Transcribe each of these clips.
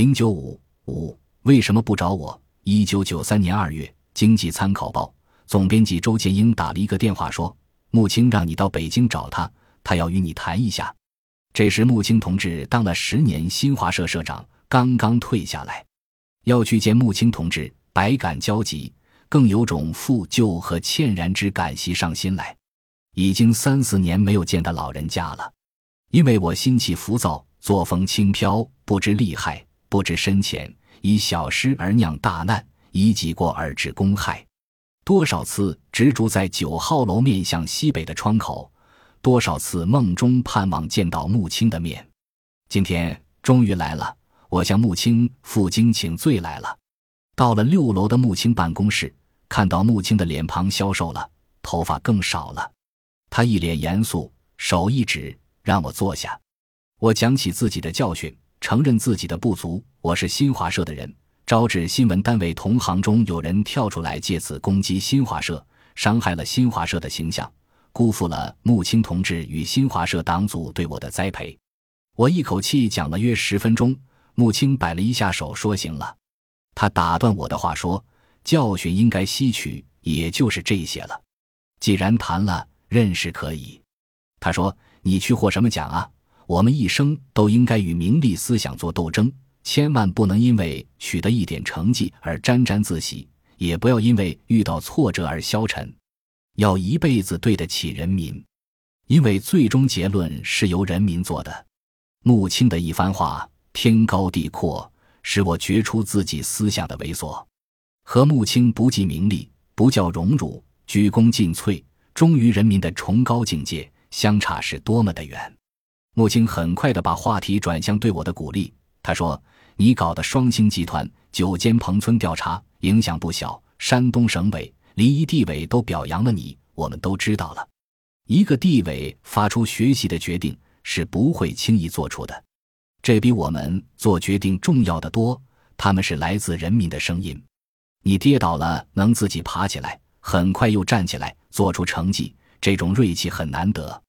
零九五五为什么不找我？一九九三年二月，《经济参考报》总编辑周建英打了一个电话说：“穆青让你到北京找他，他要与你谈一下。”这时，穆青同志当了十年新华社社长，刚刚退下来，要去见穆青同志，百感交集，更有种负旧和歉然之感袭上心来。已经三四年没有见他老人家了，因为我心气浮躁，作风轻飘，不知厉害，不知深浅，以小失而酿大难，以己过而致公害。多少次执着在九号楼面向西北的窗口，多少次梦中盼望见到穆青的面，今天终于来了。我向穆青负荆请罪来了。到了六楼的穆青办公室，看到穆青的脸庞消瘦了，头发更少了。他一脸严肃，手一指，让我坐下。我讲起自己的教训，承认自己的不足。我是新华社的人，招致新闻单位同行中有人跳出来，借此攻击新华社，伤害了新华社的形象，辜负了穆青同志与新华社党组对我的栽培。我一口气讲了约十分钟，穆青摆了一下手，说：“行了。”他打断我的话说：“教训应该吸取，也就是这些了。既然谈了。”认识可以，他说：“你去获什么奖啊？我们一生都应该与名利思想做斗争，千万不能因为取得一点成绩而沾沾自喜，也不要因为遇到挫折而消沉，要一辈子对得起人民，因为最终结论是由人民做的。”穆青的一番话，天高地阔，使我觉出自己思想的猥琐。和穆青不计名利，不叫荣辱，鞠躬尽瘁。忠于人民的崇高境界，相差是多么的远！穆青很快的把话题转向对我的鼓励。他说：“你搞的双星集团九间棚村调查影响不小，山东省委、临沂地委都表扬了你，我们都知道了。一个地委发出学习的决定是不会轻易做出的，这比我们做决定重要的多。他们是来自人民的声音。你跌倒了，能自己爬起来。”很快又站起来，做出成绩，这种锐气很难得。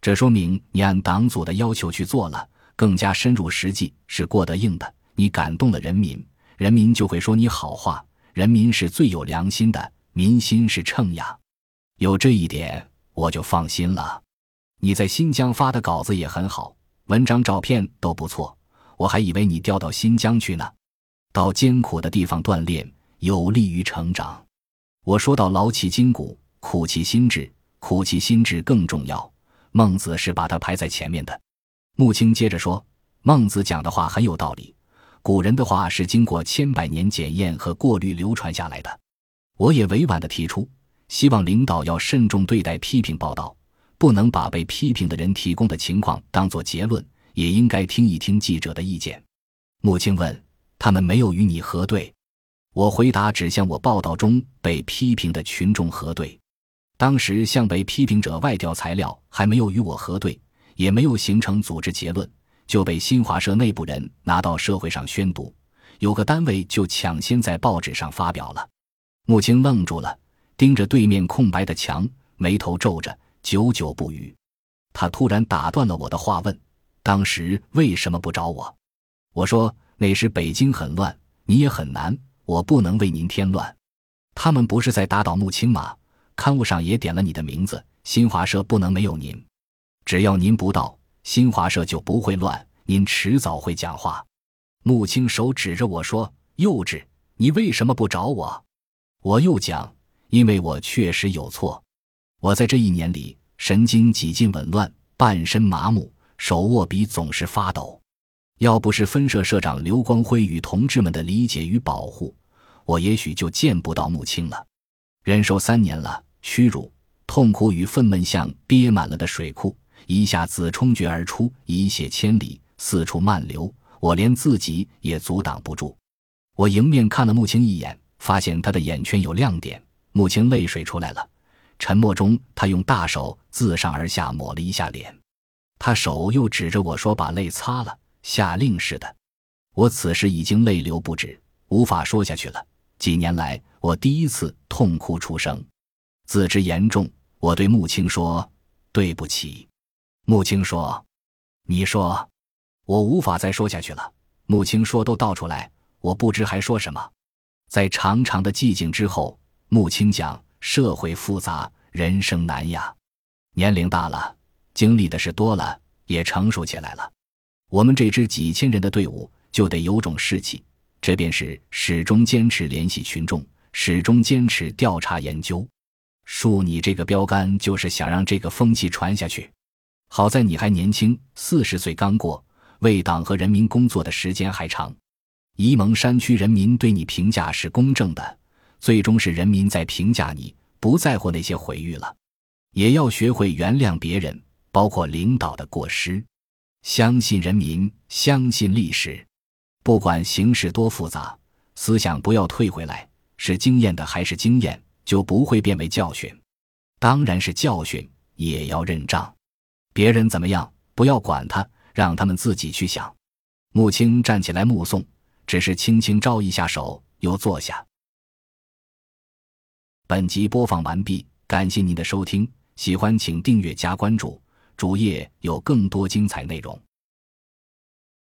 这说明你按党组的要求去做了，更加深入实际，是过得硬的。你感动了人民，人民就会说你好话。人民是最有良心的，民心是秤呀。有这一点，我就放心了。你在新疆发的稿子也很好，文章、照片都不错。我还以为你调到新疆去呢。到艰苦的地方锻炼，有利于成长。我说到劳其筋骨，苦其心志，苦其心志更重要。孟子是把它排在前面的。穆青接着说：“孟子讲的话很有道理，古人的话是经过千百年检验和过滤流传下来的。”我也委婉的提出，希望领导要慎重对待批评报道，不能把被批评的人提供的情况当作结论，也应该听一听记者的意见。穆青问：“他们没有与你核对？”我回答只向我报道中被批评的群众核对，当时向被批评者外调材料还没有与我核对，也没有形成组织结论，就被新华社内部人拿到社会上宣读，有个单位就抢先在报纸上发表了。穆青愣住了，盯着对面空白的墙，眉头皱着，久久不语。他突然打断了我的话，问：“当时为什么不找我？”我说：“那时北京很乱，你也很难。”我不能为您添乱，他们不是在打倒穆青吗？刊物上也点了你的名字，新华社不能没有您。只要您不到，新华社就不会乱，您迟早会讲话。穆青手指着我说：“幼稚，你为什么不找我？”我又讲：“因为我确实有错，我在这一年里神经几近紊乱，半身麻木，手握笔总是发抖。要不是分社社长刘光辉与同志们的理解与保护。”我也许就见不到穆青了，忍受三年了，屈辱、痛苦与愤懑像憋满了的水库，一下子冲决而出，一泻千里，四处漫流，我连自己也阻挡不住。我迎面看了穆青一眼，发现他的眼圈有亮点。穆青泪水出来了，沉默中，他用大手自上而下抹了一下脸，他手又指着我说：“把泪擦了。”下令似的。我此时已经泪流不止，无法说下去了。几年来，我第一次痛哭出声，自知严重，我对穆青说：“对不起。”穆青说：“你说，我无法再说下去了。”穆青说：“都倒出来，我不知还说什么。”在长长的寂静之后，穆青讲：“社会复杂，人生难呀。年龄大了，经历的事多了，也成熟起来了。我们这支几千人的队伍就得有种士气，这便是始终坚持联系群众，始终坚持调查研究。树你这个标杆，就是想让这个风气传下去。好在你还年轻，四十岁刚过。”为党和人民工作的时间还长，沂蒙山区人民对你评价是公正的，最终是人民在评价你，不在乎那些毁誉了。也要学会原谅别人，包括领导的过失。相信人民，相信历史，不管形势多复杂，思想不要退回来。是经验的还是经验，就不会变为教训。当然是教训，也要认账。别人怎么样，不要管他。让他们自己去想。穆青站起来目送，只是轻轻招一下手，又坐下。本集播放完毕，感谢您的收听，喜欢请订阅加关注，主页有更多精彩内容。